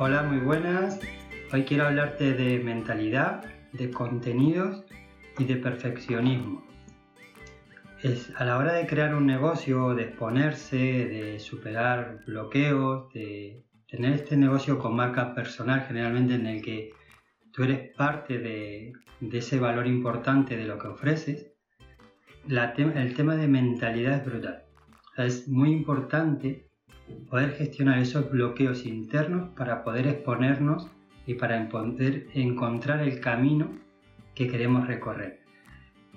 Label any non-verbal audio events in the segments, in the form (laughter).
Hola, muy buenas. Hoy quiero hablarte de mentalidad, de contenidos y de perfeccionismo. Es a la hora de crear un negocio, de exponerse, de superar bloqueos, de tener este negocio con marca personal generalmente en el que tú eres parte de, ese valor importante de lo que ofreces, el tema de mentalidad es brutal. es muy importante poder gestionar esos bloqueos internos para poder exponernos y para poder encontrar el camino que queremos recorrer.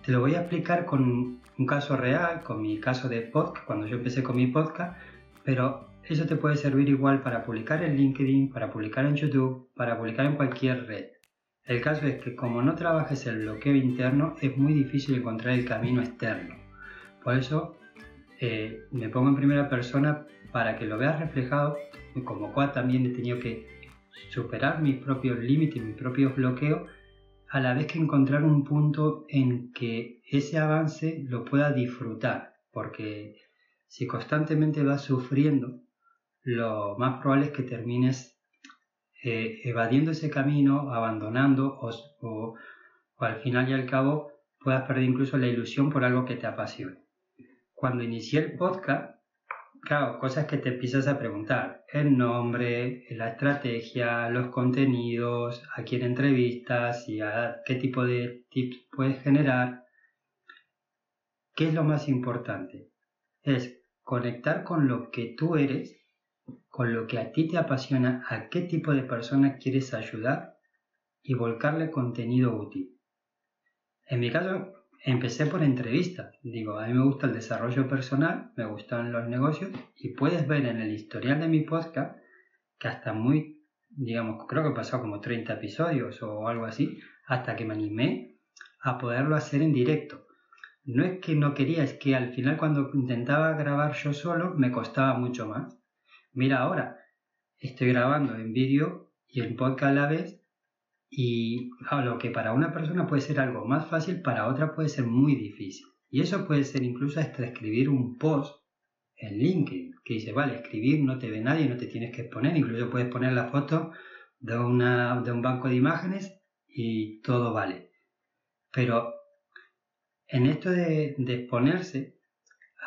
Te lo voy a explicar con un caso real, con mi caso de podcast, cuando yo empecé con mi podcast, pero eso te puede servir igual para publicar en LinkedIn, para publicar en YouTube, para publicar en cualquier red. El caso es que como no trabajes el bloqueo interno, es muy difícil encontrar el camino externo. Por eso eh, me pongo en primera persona para que lo veas reflejado, como cual también he tenido que superar mis propios límites, mis propios bloqueos, a la vez que encontrar un punto en que ese avance lo pueda disfrutar, porque si constantemente vas sufriendo, lo más probable es que termines eh, evadiendo ese camino, abandonando o, al final y al cabo puedas perder incluso la ilusión por algo que te apasiona. Cuando inicié el podcast, claro, cosas que te empiezas a preguntar, el nombre, la estrategia, los contenidos, a quién entrevistas y a qué tipo de tips puedes generar. ¿Qué es lo más importante? Es conectar con lo que tú eres, con lo que a ti te apasiona, a qué tipo de persona quieres ayudar y volcarle contenido útil. En mi caso, empecé por entrevistas. Digo, a mí me gusta el desarrollo personal, me gustan los negocios y puedes ver en el historial de mi podcast que hasta muy, digamos, creo que pasó como 30 episodios o algo así, hasta que me animé a poderlo hacer en directo. No es que no quería, es que al final cuando intentaba grabar yo solo me costaba mucho más. Mira ahora, estoy grabando en vídeo y en podcast a la vez y lo que para una persona puede ser algo más fácil, para otra puede ser muy difícil. Y eso puede ser incluso hasta escribir un post en LinkedIn, que dice, vale, escribir no te ve nadie, no te tienes que exponer, incluso puedes poner la foto de, una, de un banco de imágenes y todo vale. Pero en esto de, de exponerse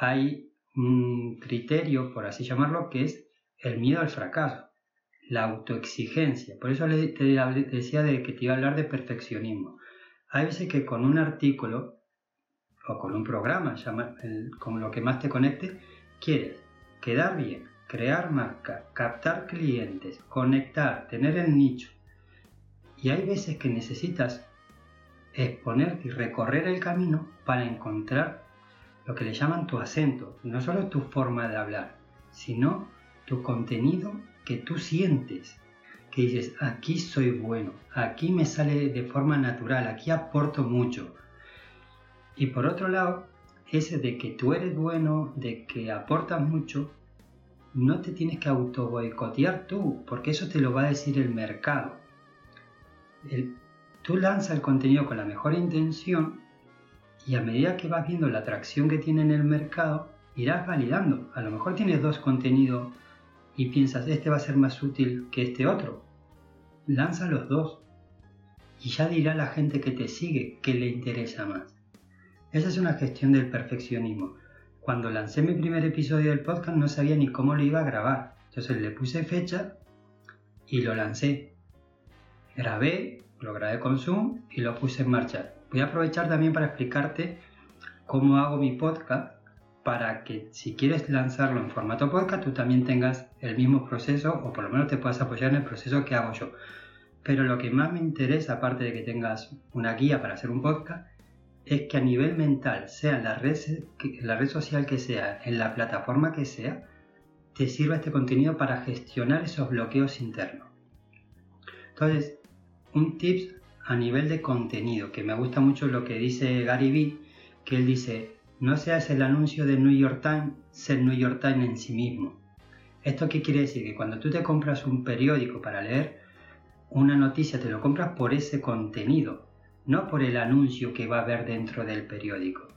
hay un criterio, por así llamarlo, que es el miedo al fracaso la autoexigencia. Por eso te, decía de que te iba a hablar de perfeccionismo. Hay veces que con un artículo o con un programa, con lo que más te conecte, quieres quedar bien, crear marca, captar clientes, conectar, tener el nicho. Y hay veces que necesitas exponerte y recorrer el camino para encontrar lo que le llaman tu acento, no solo tu forma de hablar, sino tu contenido que tú sientes, que dices, aquí soy bueno, aquí me sale de forma natural, aquí aporto mucho. Y por otro lado, ese de que tú eres bueno, de que aportas mucho, no te tienes que auto boicotear tú, porque eso te lo va a decir el mercado. tú lanzas el contenido con la mejor intención y a medida que vas viendo la atracción que tiene en el mercado, irás validando. A lo mejor tienes dos contenidos y piensas, este va a ser más útil que este otro. Lanza los dos y ya dirá la gente que te sigue qué le interesa más. Esa es una gestión del perfeccionismo. Cuando lancé mi primer episodio del podcast no sabía ni cómo lo iba a grabar. Entonces le puse fecha y lo lancé. Grabé, lo grabé con Zoom y lo puse en marcha. Voy a aprovechar también para explicarte cómo hago mi podcast para que si quieres lanzarlo en formato podcast, tú también tengas el mismo proceso o por lo menos te puedas apoyar en el proceso que hago yo. Pero lo que más me interesa, aparte de que tengas una guía para hacer un podcast, es que a nivel mental, sea en la red, la red social que sea, en la plataforma que sea, te sirva este contenido para gestionar esos bloqueos internos. Entonces, un tips a nivel de contenido, que me gusta mucho lo que dice Gary Vee, que él dice, no seas el anuncio del New York Times, ser New York Times en sí mismo. ¿Esto qué quiere decir? Que cuando tú te compras un periódico para leer una noticia, te lo compras por ese contenido, no por el anuncio que va a haber dentro del periódico.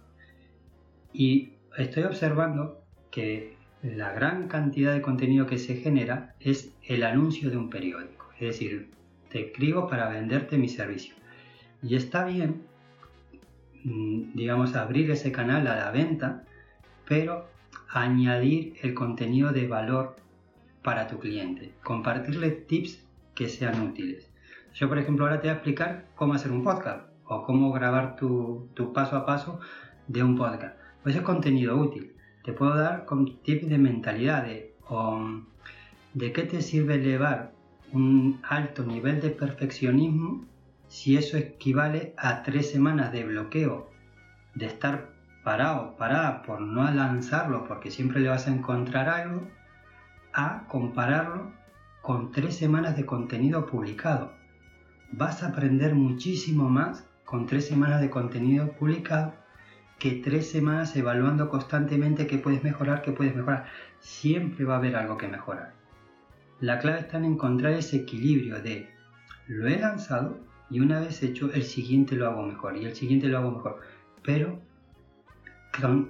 Y estoy observando que la gran cantidad de contenido que se genera es el anuncio de un periódico. Es decir, te escribo para venderte mi servicio. Y está bien, digamos, abrir ese canal a la venta, pero añadir el contenido de valor para tu cliente, compartirle tips que sean útiles. Yo, por ejemplo, ahora te voy a explicar cómo hacer un podcast o cómo grabar tu, paso a paso de un podcast. Pues es contenido útil. Te puedo dar tips de mentalidad, de, de qué te sirve elevar un alto nivel de perfeccionismo si eso equivale a tres semanas de bloqueo, de estar parado, parada por no lanzarlo porque siempre le vas a encontrar algo, a compararlo con tres semanas de contenido publicado. Vas a aprender muchísimo más con tres semanas de contenido publicado que tres semanas evaluando constantemente qué puedes mejorar, qué puedes mejorar. Siempre va a haber algo que mejorar. La clave está en encontrar ese equilibrio de lo he lanzado y una vez hecho el siguiente lo hago mejor y el siguiente lo hago mejor. Pero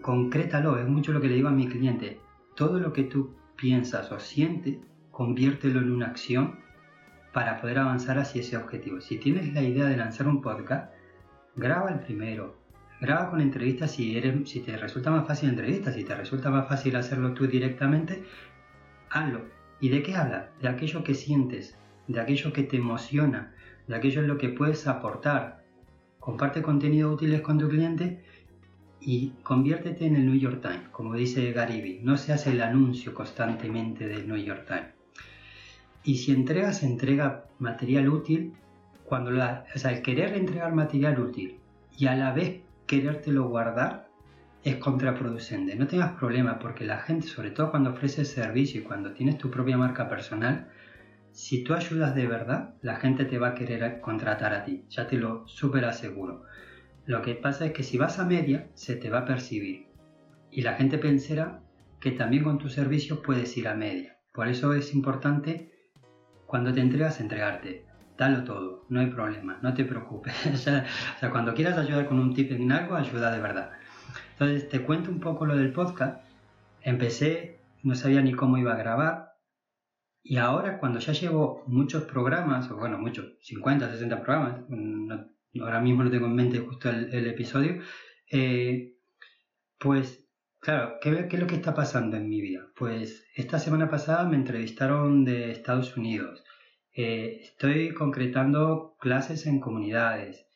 concrétalo, es mucho lo que le digo a mi cliente. Todo lo que tú piensas o sientes, conviértelo en una acción para poder avanzar hacia ese objetivo. Si tienes la idea de lanzar un podcast, graba el primero. Graba con entrevistas si, eres, si te resulta más fácil entrevistas, si te resulta más fácil hacerlo tú directamente, hazlo. ¿Y de qué habla? De aquello que sientes, de aquello que te emociona, de aquello en lo que puedes aportar. Comparte contenido útiles con tu cliente y conviértete en el New York Times, como dice Gariby. No se hace el anuncio constantemente del New York Times. Y si entregas, entrega material útil cuando la, o sea, el querer entregar material útil y a la vez querértelo guardar es contraproducente. No tengas problema porque la gente, sobre todo cuando ofreces servicio y cuando tienes tu propia marca personal, si tú ayudas de verdad, la gente te va a querer contratar a ti. Ya te lo súper aseguro. Lo que pasa es que si vas a media, se te va a percibir. Y la gente pensará que también con tu servicio puedes ir a media. Por eso es importante cuando te entregas, entregarte dalo todo, no hay problema, no te preocupes. (laughs) o sea, cuando quieras ayudar con un tip en algo, ayuda de verdad. Entonces, te cuento un poco lo del podcast. Empecé, no sabía ni cómo iba a grabar. Y ahora, cuando ya llevo muchos programas, o bueno, muchos, 50, 60 programas, ahora mismo no tengo en mente justo el, episodio, eh, pues, claro, ¿qué, ¿qué es lo que está pasando en mi vida? Pues esta semana pasada me entrevistaron de Estados Unidos. Eh, estoy concretando clases en comunidades.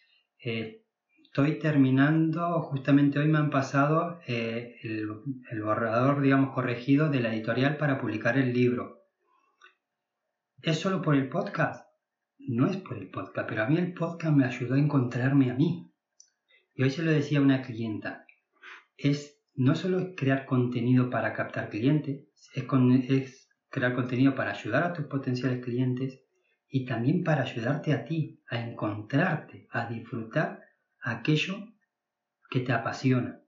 Eh, estoy terminando, justamente hoy me han pasado eh, el, borrador, digamos, corregido de la editorial para publicar el libro. ¿Es solo por el podcast? No es por el podcast, pero a mí el podcast me ayudó a encontrarme a mí. Y hoy se lo decía a una clienta. Es no solo crear contenido para captar clientes, es, es crear contenido para ayudar a tus potenciales clientes y también para ayudarte a ti a encontrarte, a disfrutar aquello que te apasiona.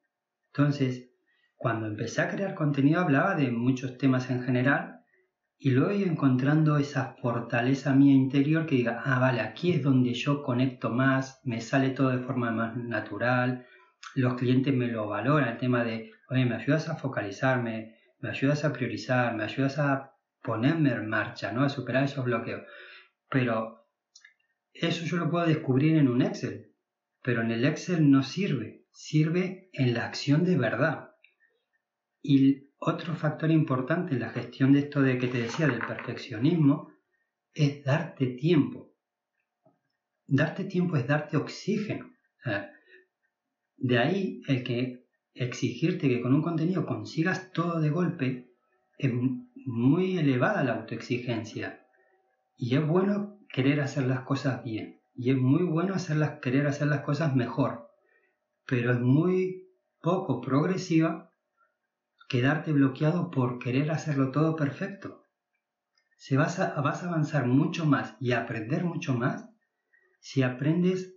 Entonces, cuando empecé a crear contenido hablaba de muchos temas en general y luego iba encontrando esa fortaleza mía interior que diga, ah, vale, aquí es donde yo conecto más, me sale todo de forma más natural, los clientes me lo valoran, el tema de, oye, me ayudas a focalizarme, me ayudas a priorizar, me ayudas a ponerme en marcha, ¿no? A superar esos bloqueos. Pero eso yo lo puedo descubrir en un Excel, pero en el Excel no sirve, sirve en la acción de verdad. Y otro factor importante en la gestión de esto de que te decía del perfeccionismo es darte tiempo. Darte tiempo es darte oxígeno. de ahí el que exigirte que con un contenido consigas todo de golpe es muy elevada la autoexigencia. Y es bueno querer hacer las cosas bien. Y es muy bueno hacerlas, querer hacer las cosas mejor. Pero es muy poco progresiva quedarte bloqueado por querer hacerlo todo perfecto. Se vas, a, avanzar mucho más y a aprender mucho más si aprendes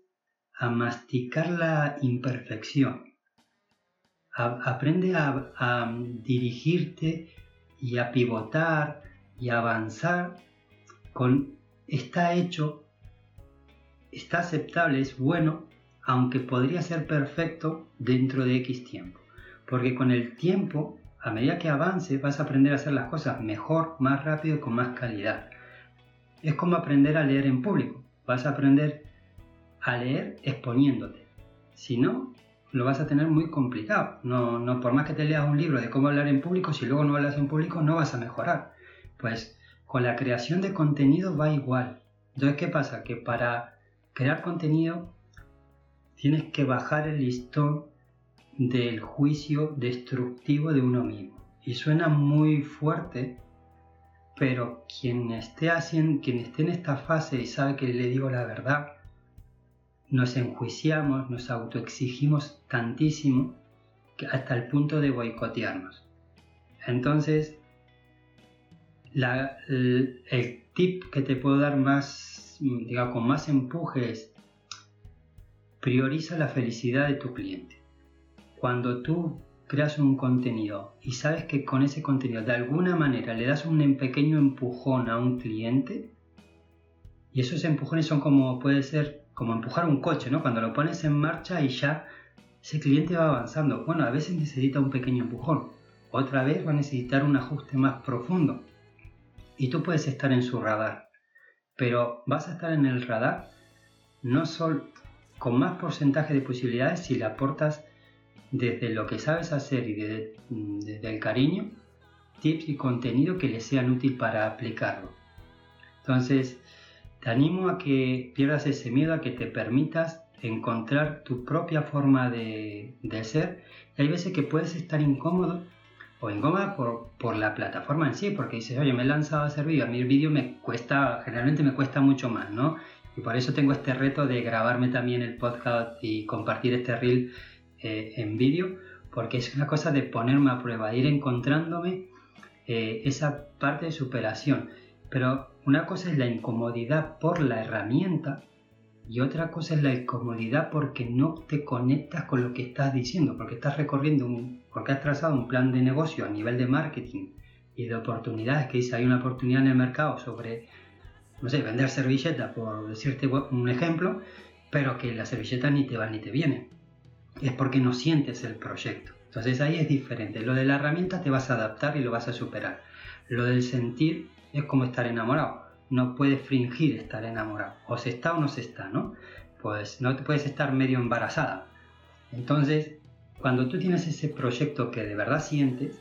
a masticar la imperfección. aprende a, a dirigirte y a pivotar y a avanzar con está hecho, está aceptable, es bueno, aunque podría ser perfecto dentro de X tiempo. Porque con el tiempo a medida que avances vas a aprender a hacer las cosas mejor, más rápido y con más calidad. Es como aprender a leer en público. Vas a aprender a leer exponiéndote. Si no, lo vas a tener muy complicado. No, no, por más que te leas un libro de cómo hablar en público, si luego no hablas en público no vas a mejorar. Pues con la creación de contenido va igual. Entonces, ¿qué pasa? Que para crear contenido tienes que bajar el listón del juicio destructivo de uno mismo. Y suena muy fuerte, pero quien esté, haciendo, quien esté en esta fase y sabe que le digo la verdad, nos enjuiciamos, nos autoexigimos tantísimo hasta el punto de boicotearnos. Entonces, el, el, tip que te puedo dar más, digamos, con más empuje es prioriza la felicidad de tu cliente. Cuando tú creas un contenido y sabes que con ese contenido de alguna manera le das un pequeño empujón a un cliente, y esos empujones son como puede ser como empujar un coche, ¿no? Cuando lo pones en marcha y ya ese cliente va avanzando. Bueno, a veces necesita un pequeño empujón, otra vez va a necesitar un ajuste más profundo. Y tú puedes estar en su radar, pero vas a estar en el radar no solo con más porcentaje de posibilidades si le aportas desde lo que sabes hacer y desde, el cariño, tips y contenido que le sean útil para aplicarlo. Entonces, te animo a que pierdas ese miedo, a que te permitas encontrar tu propia forma de, ser. Y hay veces que puedes estar incómodo o incómoda por, por, la plataforma en sí, porque dices, oye, me he lanzado a hacer vídeo, a mí el vídeo me cuesta, generalmente me cuesta mucho más, ¿no? Y por eso tengo este reto de grabarme también el podcast y compartir este reel eh, en vídeo, porque es una cosa de ponerme a prueba, de ir encontrándome eh, esa parte de superación. Pero una cosa es la incomodidad por la herramienta y otra cosa es la incomodidad porque no te conectas con lo que estás diciendo, porque estás recorriendo, un, porque has trazado un plan de negocio a nivel de marketing y de oportunidades, que dice hay una oportunidad en el mercado sobre, no sé, vender servilletas, por decirte un ejemplo, pero que la servilleta ni te va ni te viene. Es porque no sientes el proyecto. Entonces ahí es diferente. Lo de la herramienta te vas a adaptar y lo vas a superar. Lo del sentir es como estar enamorado. No puedes fingir estar enamorado. O se está o no se está, ¿no? Pues no puedes estar medio embarazada. Entonces, cuando tú tienes ese proyecto que de verdad sientes,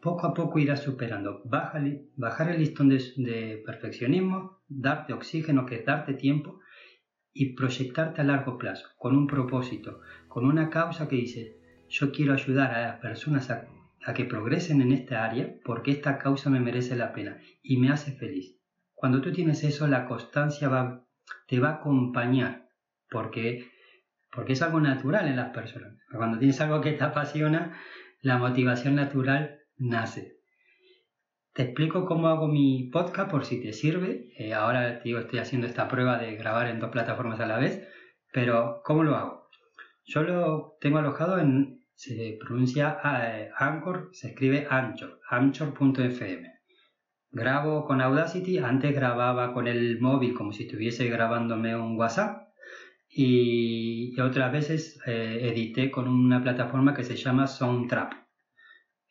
poco a poco irás superando. Bájale, bajar el listón de, de perfeccionismo, darte oxígeno, que es darte tiempo y proyectarte a largo plazo, con un propósito, con una causa que dice, yo quiero ayudar a las personas a que progresen en esta área porque esta causa me merece la pena y me hace feliz. Cuando tú tienes eso, la constancia te va a acompañar porque, porque es algo natural en las personas. Cuando tienes algo que te apasiona, la motivación natural nace. Te explico cómo hago mi podcast por si te sirve. Eh, ahora digo, estoy haciendo esta prueba de grabar en dos plataformas a la vez, pero ¿cómo lo hago? Yo lo tengo alojado en, se pronuncia eh, Anchor, se escribe Anchor, anchor.fm. Grabo con Audacity, antes grababa con el móvil como si estuviese grabándome un WhatsApp y, otras veces eh, edité con una plataforma que se llama Soundtrap.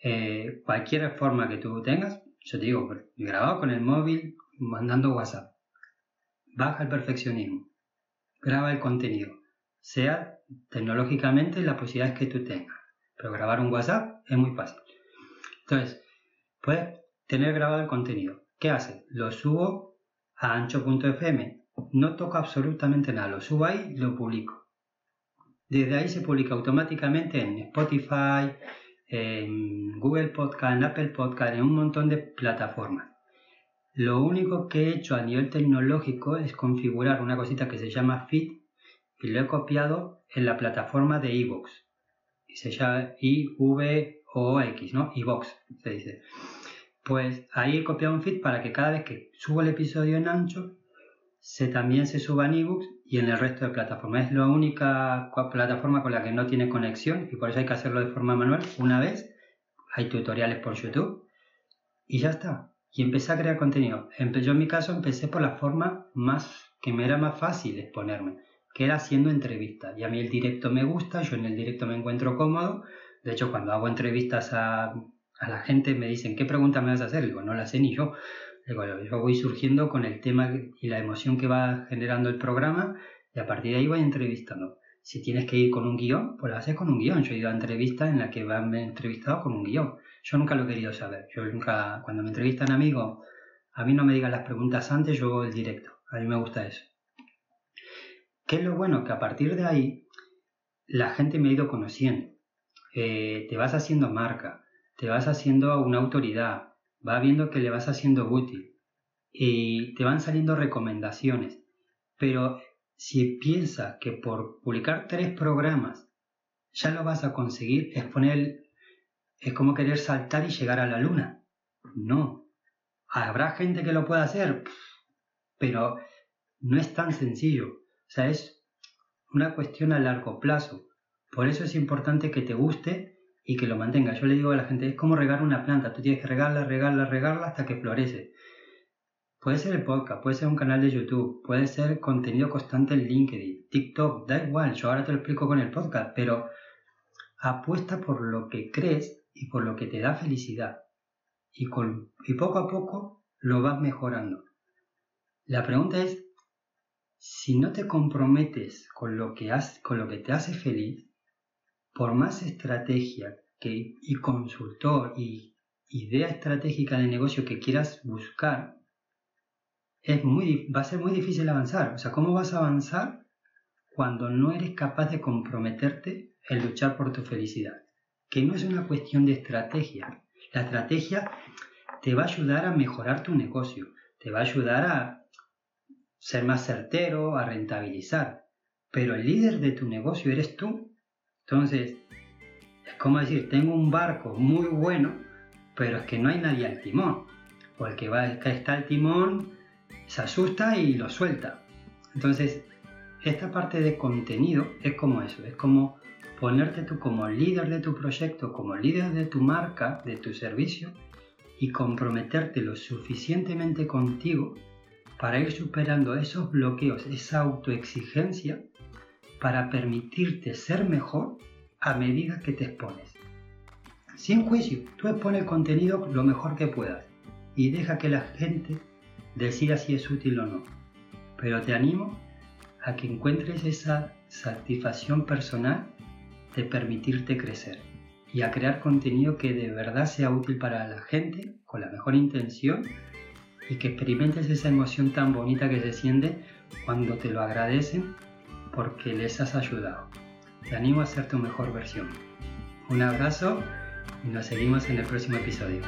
Eh, cualquier forma que tú tengas, yo te digo, grabado con el móvil, mandando WhatsApp. Baja el perfeccionismo, graba el contenido, sea tecnológicamente la posibilidad que tú tengas. Pero grabar un WhatsApp es muy fácil. Entonces, puedes tener grabado el contenido. ¿Qué hace? Lo subo a ancho.fm. No toco absolutamente nada. Lo subo ahí y lo publico. Desde ahí se publica automáticamente en Spotify, en Google Podcast, en Apple Podcast, en un montón de plataformas. Lo único que he hecho a nivel tecnológico es configurar una cosita que se llama Feed y lo he copiado en la plataforma de iVoox y se llama I-V-O-X, ¿no? iVox se dice. Pues ahí he copiado un feed para que cada vez que subo el episodio en ancho, se también se suba en ebooks y en el resto de plataformas. Es la única plataforma con la que no tiene conexión y por eso hay que hacerlo de forma manual una vez. Hay tutoriales por YouTube y ya está. Y empecé a crear contenido. Yo en mi caso empecé por la forma más que me era más fácil exponerme que era haciendo entrevistas. Y a mí el directo me gusta, yo en el directo me encuentro cómodo, De hecho, cuando hago entrevistas a, la gente me dicen, ¿qué pregunta me vas a hacer? Digo, no la sé ni yo. Yo voy surgiendo con el tema y la emoción que va generando el programa y a partir de ahí voy entrevistando. Si tienes que ir con un guion, pues lo haces con un guion. Yo he ido a entrevistas en las que me han entrevistado con un guion. Yo nunca lo he querido saber. Yo nunca, cuando me entrevistan amigos, a mí no me digan las preguntas antes, yo voy el directo. A mí me gusta eso. ¿Qué es lo bueno? Que a partir de ahí la gente me ha ido conociendo. Eh, te vas haciendo marca, te vas haciendo una autoridad, va viendo que le vas haciendo útil y te van saliendo recomendaciones. Pero si piensas que por publicar tres programas ya lo vas a conseguir, es poner, es como querer saltar y llegar a la luna. No. Habrá gente que lo pueda hacer, pero no es tan sencillo. O sea, es una cuestión a largo plazo. Por eso es importante que te guste y que lo mantengas. Yo le digo a la gente, es como regar una planta. Tú tienes que regarla, regarla, regarla hasta que florece. Puede ser el podcast, puede ser un canal de YouTube, puede ser contenido constante en LinkedIn, TikTok, da igual, yo ahora te lo explico con el podcast, pero apuesta por lo que crees y por lo que te da felicidad. Y, con, y poco a poco lo vas mejorando. La pregunta es, si no te comprometes con lo que, con lo que te hace feliz, por más estrategia que, y consultor y idea estratégica de negocio que quieras buscar, es muy, va a ser muy difícil avanzar. O sea, ¿cómo vas a avanzar cuando no eres capaz de comprometerte en luchar por tu felicidad? Que no es una cuestión de estrategia. La estrategia te va a ayudar a mejorar tu negocio, te va a ayudar a ser más certero, a rentabilizar. Pero el líder de tu negocio eres tú. Entonces, es como decir, tengo un barco muy bueno, pero es que no hay nadie al timón. Porque va, está el timón se asusta y lo suelta. Entonces, esta parte de contenido es como eso, es como ponerte tú como líder de tu proyecto, como líder de tu marca, de tu servicio y comprometerte lo suficientemente contigo para ir superando esos bloqueos, esa autoexigencia para permitirte ser mejor a medida que te expones. Sin juicio, tú expones el contenido lo mejor que puedas y deja que la gente decida si es útil o no. Pero te animo a que encuentres esa satisfacción personal de permitirte crecer y a crear contenido que de verdad sea útil para la gente con la mejor intención y que experimentes esa emoción tan bonita que se siente cuando te lo agradecen porque les has ayudado. Te animo a ser tu mejor versión. Un abrazo y nos seguimos en el próximo episodio.